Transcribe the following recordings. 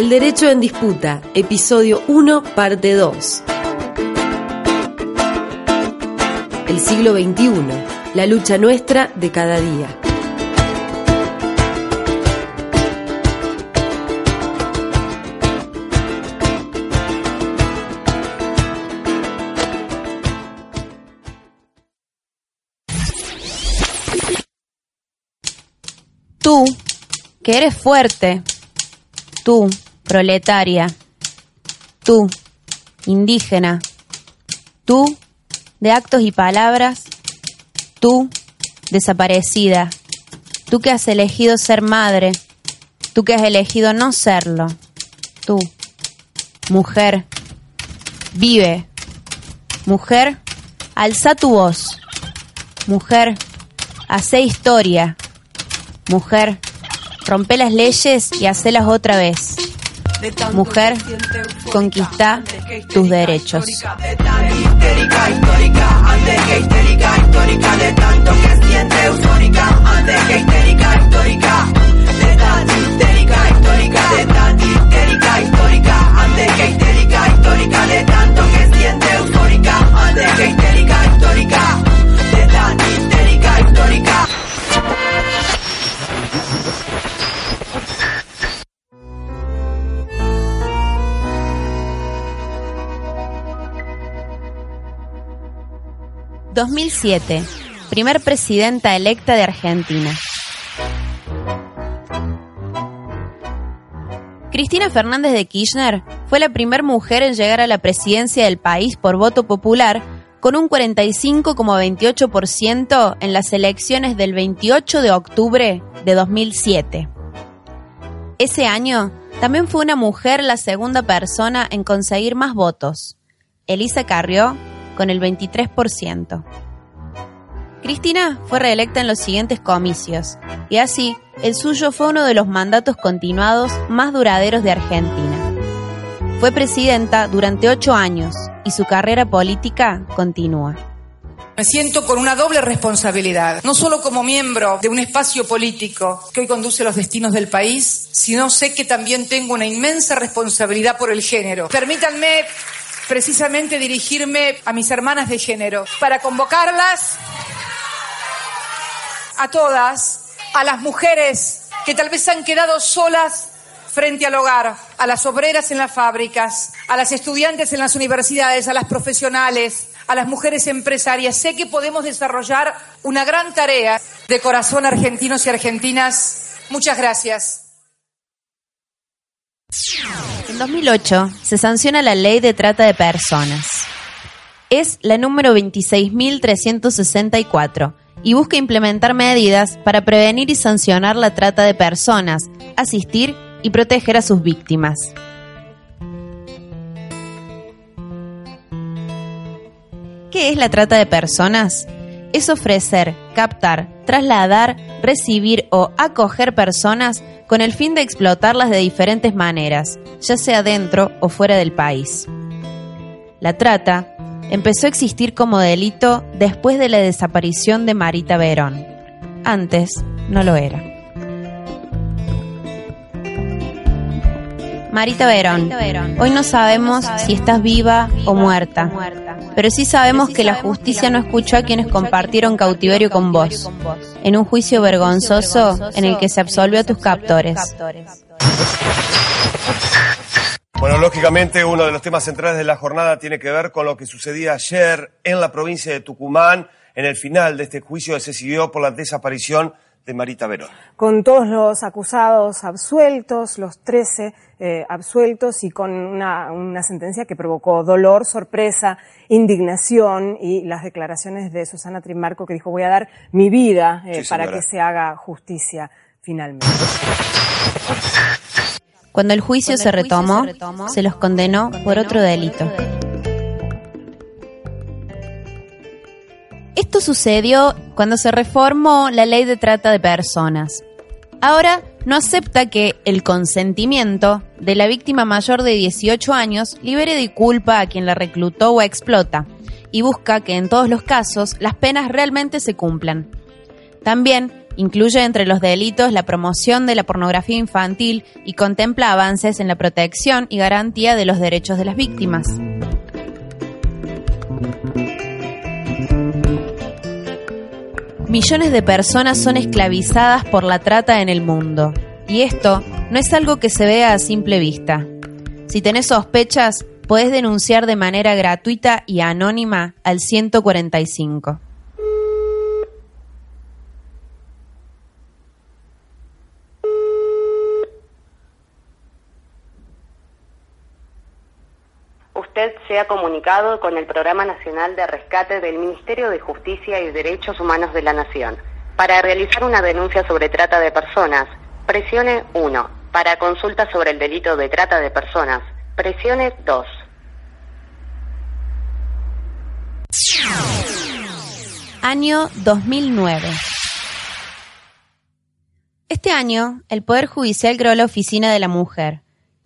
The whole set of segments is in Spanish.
El derecho en disputa, episodio 1, parte 2. El siglo XXI, la lucha nuestra de cada día. Tú, que eres fuerte. Tú, proletaria. Tú, indígena. Tú, de actos y palabras. Tú, desaparecida. Tú que has elegido ser madre. Tú que has elegido no serlo. Tú, mujer. Vive. Mujer, alza tu voz. Mujer, hace historia. Mujer, rompe las leyes y hacelas otra vez. Mujer, conquista tus derechos. ...2007... Primer presidenta electa de Argentina. Cristina Fernández de Kirchner fue la primera mujer en llegar a la presidencia del país por voto popular con un 45,28% en las elecciones del 28 de octubre de 2007. Ese año también fue una mujer la segunda persona en conseguir más votos, Elisa Carrió con el 23%. Cristina fue reelecta en los siguientes comicios, y así el suyo fue uno de los mandatos continuados más duraderos de Argentina. Fue presidenta durante ocho años y su carrera política continúa. Me siento con una doble responsabilidad, no solo como miembro de un espacio político que hoy conduce los destinos del país, sino sé que también tengo una inmensa responsabilidad por el género. Permítanme precisamente dirigirme a mis hermanas de género para convocarlas a todas, a las mujeres que tal vez han quedado solas frente al hogar, a las obreras en las fábricas, a las estudiantes en las universidades, a las profesionales, a las mujeres empresarias. Sé que podemos desarrollar una gran tarea de corazón argentinos y argentinas. Muchas gracias. En 2008 se sanciona la ley de trata de personas. Es la número 26.364 y busca implementar medidas para prevenir y sancionar la trata de personas, asistir y proteger a sus víctimas. ¿Qué es la trata de personas? Es ofrecer, captar, trasladar, recibir o acoger personas con el fin de explotarlas de diferentes maneras, ya sea dentro o fuera del país. La trata empezó a existir como delito después de la desaparición de Marita Verón. Antes no lo era. Marita Verón, hoy no sabemos si estás viva o muerta, pero sí sabemos que la justicia no escuchó a quienes compartieron cautiverio con vos, en un juicio vergonzoso en el que se absolvió a tus captores. Bueno, lógicamente uno de los temas centrales de la jornada tiene que ver con lo que sucedía ayer en la provincia de Tucumán, en el final de este juicio que se siguió por la desaparición de Marita Verón. Con todos los acusados absueltos, los 13 eh, absueltos y con una, una sentencia que provocó dolor, sorpresa, indignación y las declaraciones de Susana Trimarco que dijo voy a dar mi vida eh, Sí, para que se haga justicia finalmente. Cuando el juicio, se, retomó, se los condenó por otro delito. Esto sucedió cuando se reformó la ley de trata de personas. Ahora no acepta que el consentimiento de la víctima mayor de 18 años libere de culpa a quien la reclutó o explota y busca que en todos los casos las penas realmente se cumplan. También incluye entre los delitos la promoción de la pornografía infantil y contempla avances en la protección y garantía de los derechos de las víctimas. Millones de personas son esclavizadas por la trata en el mundo. Y esto no es algo que se vea a simple vista. Si tenés sospechas, podés denunciar de manera gratuita y anónima al 145. Usted se ha comunicado con el Programa Nacional de Rescate del Ministerio de Justicia y Derechos Humanos de la Nación. Para realizar una denuncia sobre trata de personas, presione 1. Para consulta sobre el delito de trata de personas, presione 2. Año 2009. Este año, el Poder Judicial creó la Oficina de la Mujer,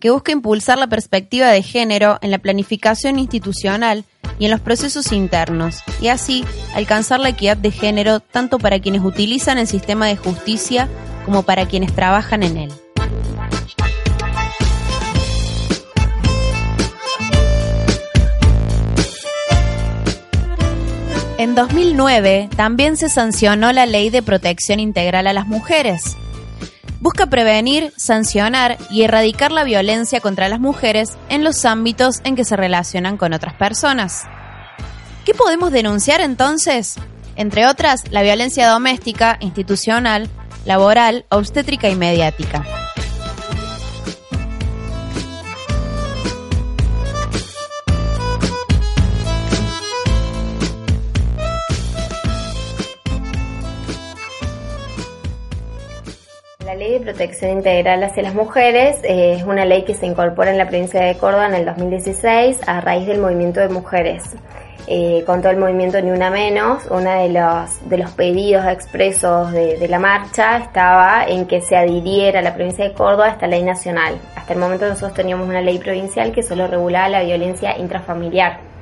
que busca impulsar la perspectiva de género en la planificación institucional y en los procesos internos, y así alcanzar la equidad de género tanto para quienes utilizan el sistema de justicia como para quienes trabajan en él. En 2009 también se sancionó la Ley de Protección Integral a las Mujeres. Busca prevenir, sancionar y erradicar la violencia contra las mujeres en los ámbitos en que se relacionan con otras personas. ¿Qué podemos denunciar entonces? Entre otras, la violencia doméstica, institucional, laboral, obstétrica y mediática. Protección Integral hacia las Mujeres eh, es una ley que se incorpora en la provincia de Córdoba en el 2016 a raíz del movimiento de mujeres. Eh, con todo el movimiento Ni Una Menos, uno de los, de los pedidos expresos de, de, la marcha estaba en que se adhiriera a la provincia de Córdoba a esta ley nacional. Hasta el momento nosotros teníamos una ley provincial que solo regulaba la violencia intrafamiliar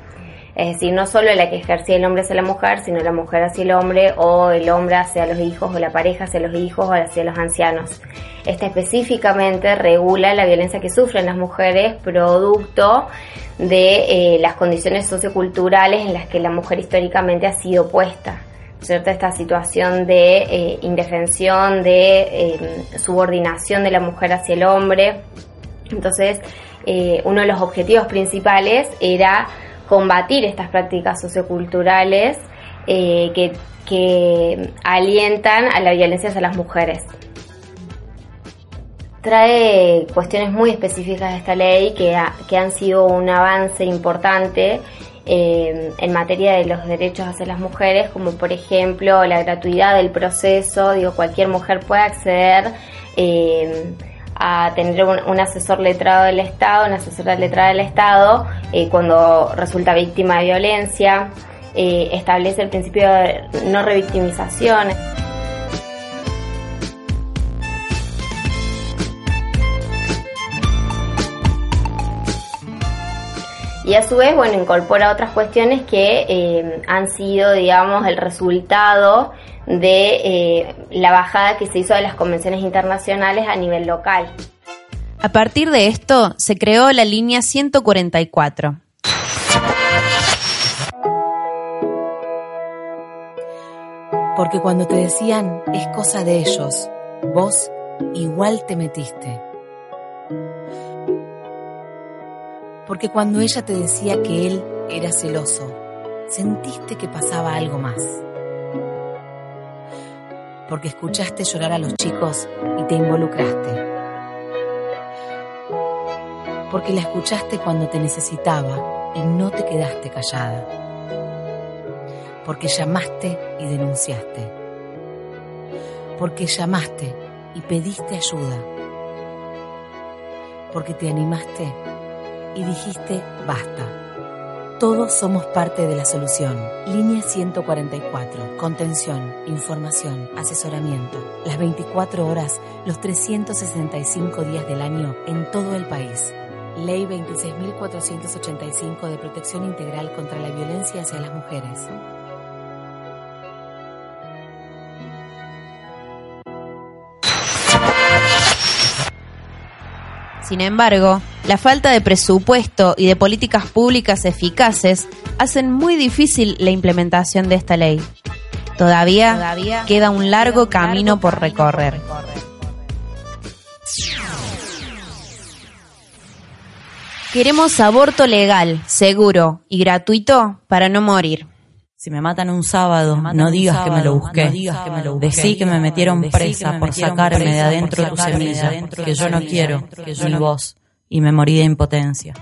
es decir, no solo la que ejercía el hombre hacia la mujer, sino la mujer hacia el hombre o el hombre hacia los hijos o la pareja hacia los hijos o hacia los ancianos. Esta específicamente regula la violencia que sufren las mujeres producto de eh, las condiciones socioculturales en las que la mujer históricamente ha sido puesta. ¿cierto? Esta situación de eh, indefensión, de eh, subordinación de la mujer hacia el hombre. Entonces, uno de los objetivos principales era combatir estas prácticas socioculturales eh, que, alientan a la violencia hacia las mujeres. Trae cuestiones muy específicas de esta ley que, que han sido un avance importante eh, en materia de los derechos hacia las mujeres, como por ejemplo la gratuidad del proceso, digo, cualquier mujer puede acceder eh, a tener un, asesor letrado del Estado, una asesora letrada del Estado, eh, cuando resulta víctima de violencia, eh, establece el principio de no revictimización. Y a su vez, bueno, incorpora otras cuestiones que eh, han sido, digamos, el resultado de eh, la bajada que se hizo de las convenciones internacionales a nivel local. A partir de esto se creó la línea 144. Porque cuando te decían es cosa de ellos, vos igual te metiste. Porque cuando ella te decía que él era celoso, sentiste que pasaba algo más porque escuchaste llorar a los chicos y te involucraste. Porque la escuchaste cuando te necesitaba y no te quedaste callada. Porque llamaste y denunciaste. Porque llamaste y pediste ayuda. porque te animaste y dijiste basta. Todos somos parte de la solución. Línea 144. Contención, información, asesoramiento. Las 24 horas, los 365 días del año en todo el país. Ley 26.485 de Protección Integral contra la Violencia hacia las Mujeres. Sin embargo, la falta de presupuesto y de políticas públicas eficaces hacen muy difícil la implementación de esta ley. Todavía, queda un largo camino por recorrer. Queremos aborto legal, seguro y gratuito para no morir. Si me matan un sábado, no digas que me lo busqué. Decí que me metieron presa por sacarme de adentro tu semilla, que yo no quiero, ni vos, y me morí de impotencia.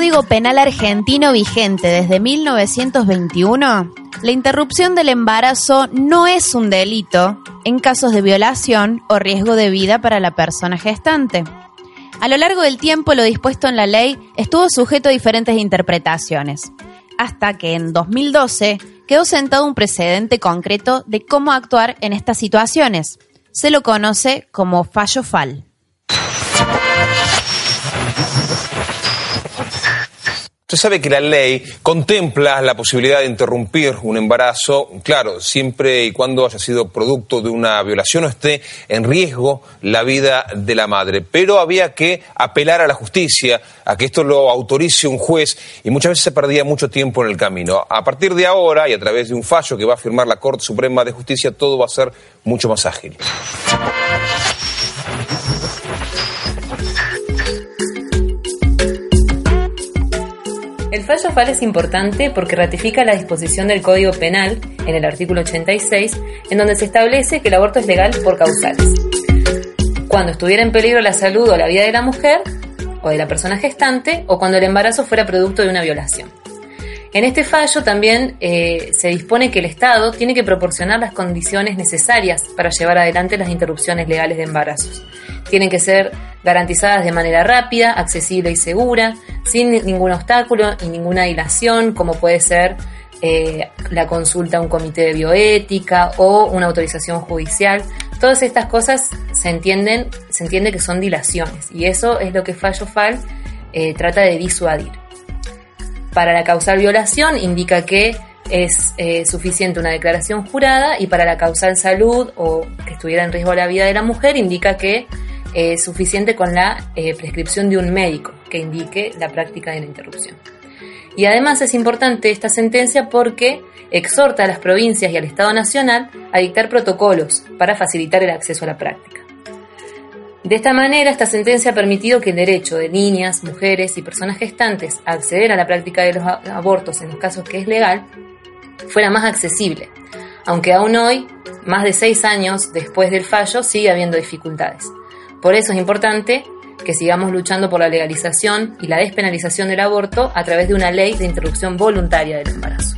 Código Penal argentino vigente desde 1921, la interrupción del embarazo no es un delito en casos de violación o riesgo de vida para la persona gestante. A lo largo del tiempo lo dispuesto en la ley estuvo sujeto a diferentes interpretaciones, hasta que en 2012 quedó sentado un precedente concreto de cómo actuar en estas situaciones. Se lo conoce como fallo FAL. Usted sabe que la ley contempla la posibilidad de interrumpir un embarazo, claro, siempre y cuando haya sido producto de una violación o esté en riesgo la vida de la madre. Pero había que apelar a la justicia, a que esto lo autorice un juez y muchas veces se perdía mucho tiempo en el camino. A partir de ahora y a través de un fallo que va a firmar la Corte Suprema de Justicia, todo va a ser mucho más ágil. El fallo FAL es importante porque ratifica la disposición del Código Penal en el artículo 86, en donde se establece que el aborto es legal por causales. Cuando estuviera en peligro la salud o la vida de la mujer o de la persona gestante o cuando el embarazo fuera producto de una violación. En este fallo también eh, se dispone que el Estado tiene que proporcionar las condiciones necesarias para llevar adelante las interrupciones legales de embarazos. Tienen que ser garantizadas de manera rápida, accesible y segura, sin ningún obstáculo y ninguna dilación, como puede ser eh, la consulta a un comité de bioética o una autorización judicial. Todas estas cosas se entienden, se entiende que son dilaciones y eso es lo que Fallo FAL eh, trata de disuadir. Para la causal violación indica que es eh, suficiente una declaración jurada y para la causal salud o que estuviera en riesgo la vida de la mujer indica que es suficiente con la eh, prescripción de un médico que indique la práctica de la interrupción. Y además es importante esta sentencia porque exhorta a las provincias y al Estado Nacional a dictar protocolos para facilitar el acceso a la práctica. De esta manera, esta sentencia ha permitido que el derecho de niñas, mujeres y personas gestantes a acceder a la práctica de los abortos en los casos que es legal fuera más accesible, aunque aún hoy, más de seis años después del fallo, sigue habiendo dificultades. Por eso es importante que sigamos luchando por la legalización y la despenalización del aborto a través de una ley de interrupción voluntaria del embarazo.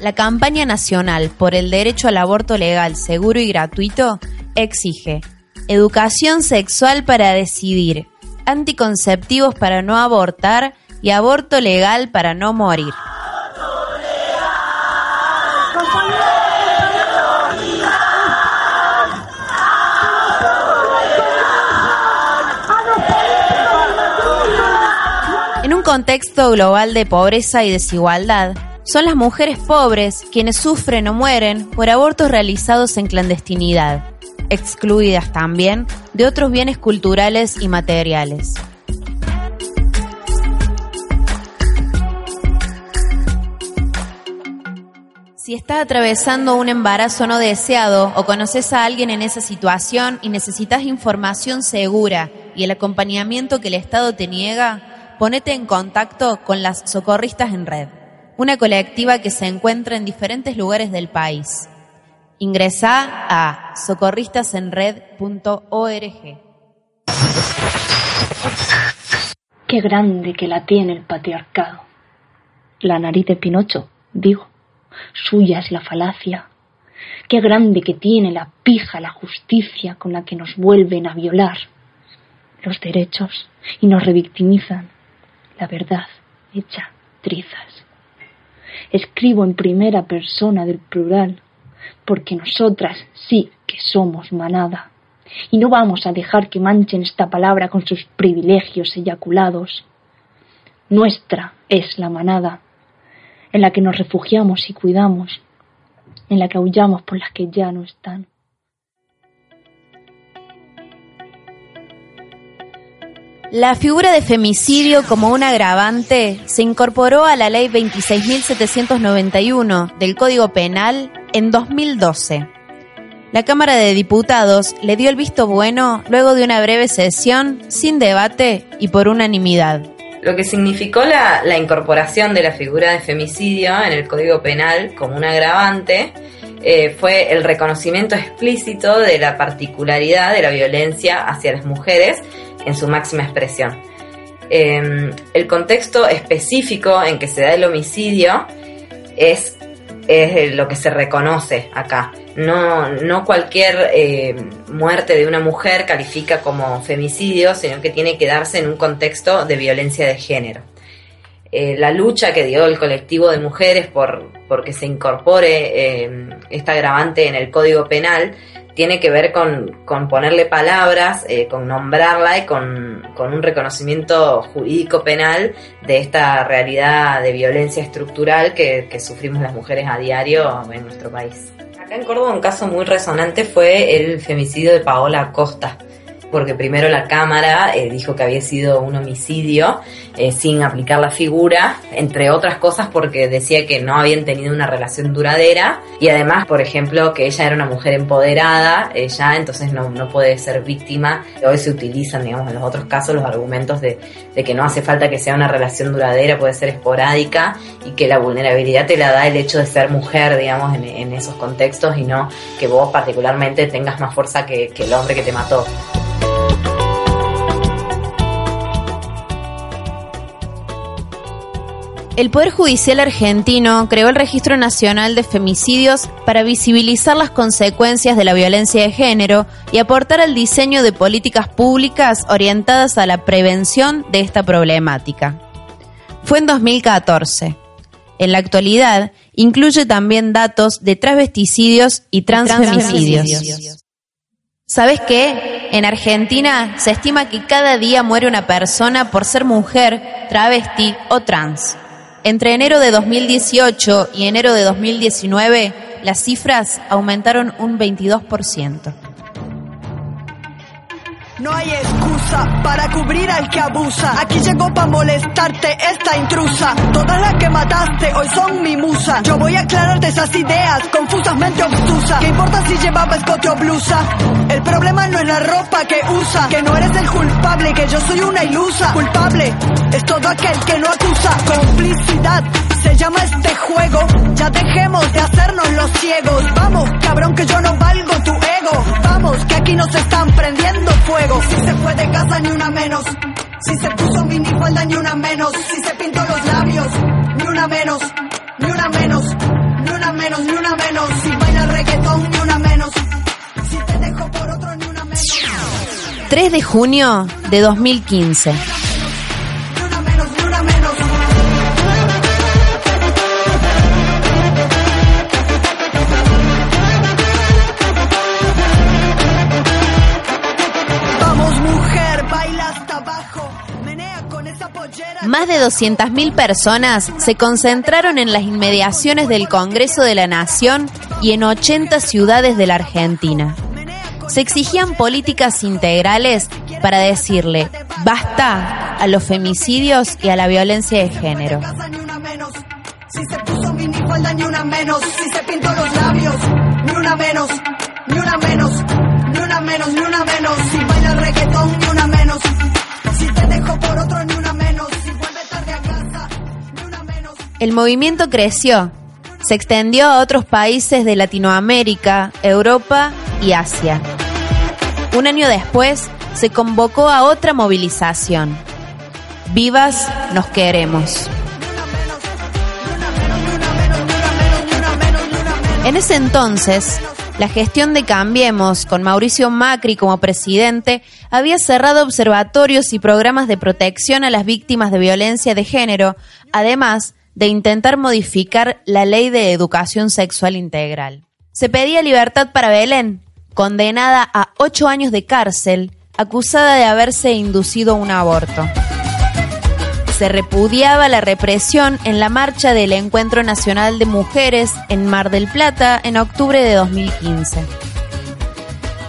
La campaña nacional por el derecho al aborto legal, seguro y gratuito exige educación sexual para decidir, anticonceptivos para no abortar y aborto legal para no morir. Un contexto global de pobreza y desigualdad, son las mujeres pobres quienes sufren o mueren por abortos realizados en clandestinidad, excluidas también de otros bienes culturales y materiales. Si estás atravesando un embarazo no deseado o conoces a alguien en esa situación y necesitas información segura y el acompañamiento que el Estado te niega, ponete en contacto con las Socorristas en Red, una colectiva que se encuentra en diferentes lugares del país. Ingresa a socorristasenred.org. Qué grande que la tiene el patriarcado. La nariz de Pinocho, digo. Suya es la falacia. Qué grande que tiene la pija la justicia con la que nos vuelven a violar los derechos y nos revictimizan. La verdad hecha trizas. Escribo en primera persona del plural porque nosotras sí que somos manada. Y no vamos a dejar que manchen esta palabra con sus privilegios eyaculados. Nuestra es la manada, en la que nos refugiamos y cuidamos, en la que aullamos por las que ya no están. La figura de femicidio como un agravante se incorporó a la ley 26.791 del Código Penal en 2012. La Cámara de Diputados le dio el visto bueno luego de una breve sesión, sin debate y por unanimidad. Lo que significó la, incorporación de la figura de femicidio en el Código Penal como un agravante eh, fue el reconocimiento explícito de la particularidad de la violencia hacia las mujeres en su máxima expresión. Em, el contexto específico en que se da el homicidio es, es lo que se reconoce acá. No, no cualquier eh, muerte de una mujer califica como femicidio, sino que tiene que darse en un contexto de violencia de género. Eh, la lucha que dio el colectivo de mujeres por, que se incorpore eh, esta agravante en el Código Penal tiene que ver con, ponerle palabras, eh, con nombrarla y con, un reconocimiento jurídico penal de esta realidad de violencia estructural que, que sufrimos las mujeres a diario en nuestro país. Acá en Córdoba un caso muy resonante fue el femicidio de Paola Costa porque primero la Cámara eh, dijo que había sido un homicidio eh, sin aplicar la figura, entre otras cosas porque decía que no habían tenido una relación duradera y además, por ejemplo, que ella era una mujer empoderada, ella entonces no, puede ser víctima. Hoy se utilizan, digamos, en los otros casos los argumentos de, que no hace falta que sea una relación duradera, puede ser esporádica y que la vulnerabilidad te la da el hecho de ser mujer, digamos, en, esos contextos y no que vos particularmente tengas más fuerza que el hombre que te mató. El Poder Judicial argentino creó el Registro Nacional de Femicidios para visibilizar las consecuencias de la violencia de género y aportar al diseño de políticas públicas orientadas a la prevención de esta problemática. Fue en 2014. En la actualidad, incluye también datos de transvesticidios y transfemicidios. ¿Sabes qué? En Argentina se estima que cada día muere una persona por ser mujer, travesti o trans. Entre enero de 2018 y enero de 2019, las cifras aumentaron un 22%. No hay excusa para cubrir al que abusa. Aquí llegó para molestarte esta intrusa. Todas las que mataste hoy son mi musa. Yo voy a aclararte esas ideas confusas, mente obtusa. ¿Qué importa si llevaba escote o blusa? El problema no es la ropa que usa. Que no eres el culpable, que yo soy una ilusa. Culpable es todo aquel que no acusa. Complicidad se llama este juego. Ya dejemos de hacernos los ciegos. Vamos, cabrón, que yo no valgo tu. Que aquí nos están prendiendo fuego. Si se fue de casa, ni una menos. Si se puso minifalda, ni una menos. Si se pintó los labios, ni una menos. Ni una menos. Ni una menos, ni una menos. Si baila reggaetón, ni una menos. Si te dejo por otro, ni una menos. 3 de junio de 2015. Más de 200.000 personas se concentraron en las inmediaciones del Congreso de la Nación y en 80 ciudades de la Argentina. Se exigían políticas integrales para decirle basta a los femicidios y a la violencia de género. El movimiento creció, se extendió a otros países de Latinoamérica, Europa y Asia. Un año después, se convocó a otra movilización. Vivas nos queremos. En ese entonces, la gestión de Cambiemos, con Mauricio Macri como presidente, había cerrado observatorios y programas de protección a las víctimas de violencia de género, además de intentar modificar la ley de educación sexual integral. Se pedía libertad para Belén, condenada a ocho años de cárcel, acusada de haberse inducido un aborto. Se repudiaba la represión en la marcha del Encuentro Nacional de Mujeres en Mar del Plata en octubre de 2015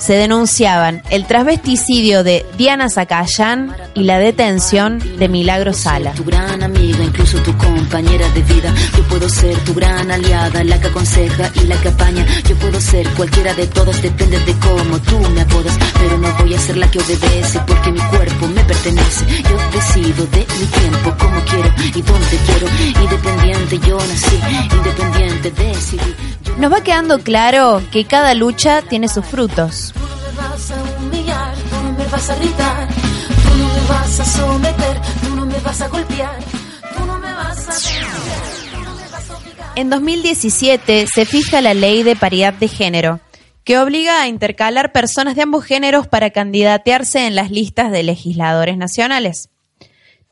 se denunciaban el transvesticidio de Diana Zacayán y la detención de Milagro Sala. Tu gran amiga, incluso tu compañera de vida. Yo puedo ser tu gran aliada, la que aconseja y la que apaña. Yo puedo ser cualquiera de todas, depende de cómo tú me apodas. Pero no voy a ser la que obedece porque mi cuerpo me pertenece. Yo decido de mi tiempo, como quiero y dónde quiero. Independiente yo nací, independiente decidí. Nos va quedando claro que cada lucha tiene sus frutos. Tú no me vas a humillar, tú no me vas a gritar, tú no me vas a someter, tú no me vas a golpear, tú no me vas a... En 2017 se fija la ley de paridad de género, que obliga a intercalar personas de ambos géneros para candidatearse en las listas de legisladores nacionales.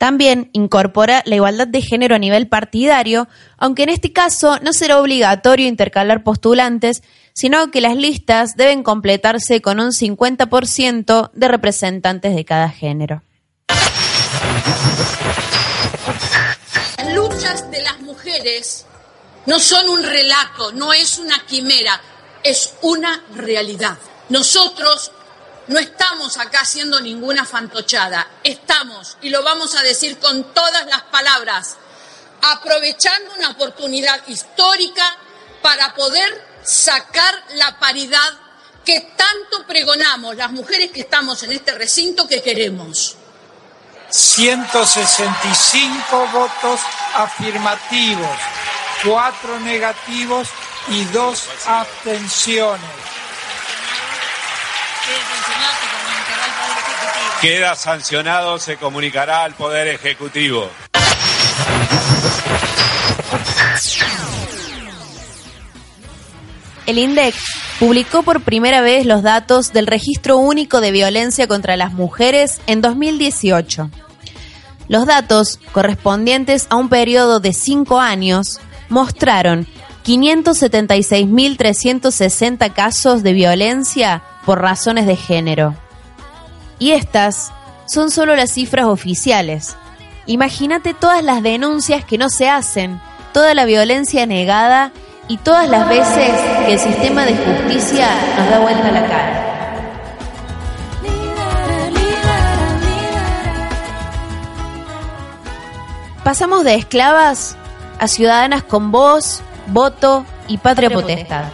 También incorpora la igualdad de género a nivel partidario, aunque en este caso no será obligatorio intercalar postulantes, sino que las listas deben completarse con un 50% de representantes de cada género. Las luchas de las mujeres no son un relato, no es una quimera, es una realidad. Nosotros no estamos acá haciendo ninguna fantochada, estamos, y lo vamos a decir con todas las palabras, aprovechando una oportunidad histórica para poder sacar la paridad que tanto pregonamos las mujeres que estamos en este recinto que queremos. 165 votos afirmativos, 4 negativos y 2 abstenciones. Queda sancionado, se comunicará al Poder Ejecutivo. El INDEC publicó por primera vez los datos del Registro Único de Violencia contra las Mujeres en 2018. Los datos, correspondientes a un periodo de cinco años, mostraron 576.360 casos de violencia por razones de género. Y estas son solo las cifras oficiales. Imagínate todas las denuncias que no se hacen, toda la violencia negada y todas las veces que el sistema de justicia nos da vuelta la cara. Pasamos de esclavas a ciudadanas con voz, voto y patria potestad.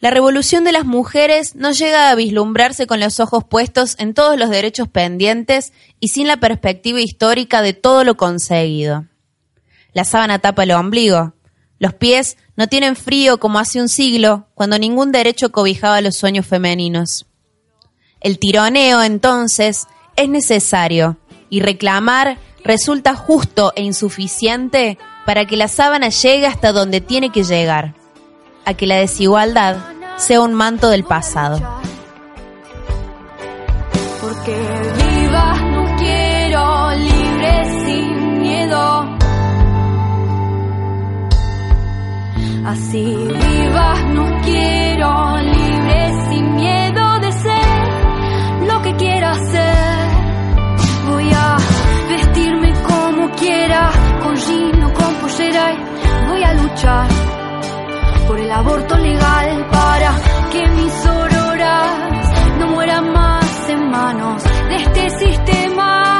La revolución de las mujeres no llega a vislumbrarse con los ojos puestos en todos los derechos pendientes y sin la perspectiva histórica de todo lo conseguido. La sábana tapa el ombligo. Los pies no tienen frío como hace un siglo, cuando ningún derecho cobijaba los sueños femeninos. El tironeo, entonces, es necesario y reclamar resulta justo e insuficiente para que la sábana llegue hasta donde tiene que llegar, a que la desigualdad sea un manto del pasado. Así vivas no quiero, libre sin miedo de ser lo que quiera ser. Voy a vestirme como quiera, con jean o con pollera y voy a luchar por el aborto legal para que mis auroras no mueran más en manos de este sistema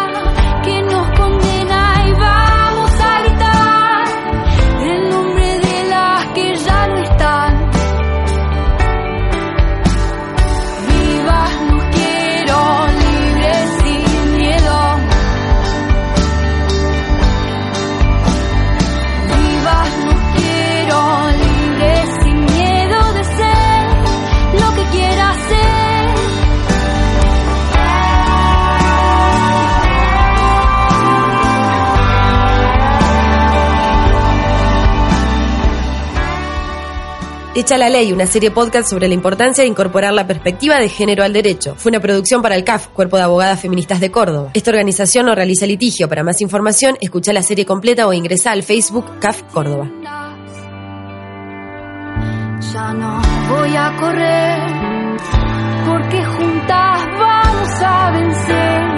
Echa la Ley, una serie podcast sobre la importancia de incorporar la perspectiva de género al derecho. Fue una producción para el CAF, Cuerpo de Abogadas Feministas de Córdoba. Esta organización no realiza litigio. Para más información, escucha la serie completa o ingresa al Facebook CAF Córdoba. Ya no voy a correr porque juntas vamos a vencer.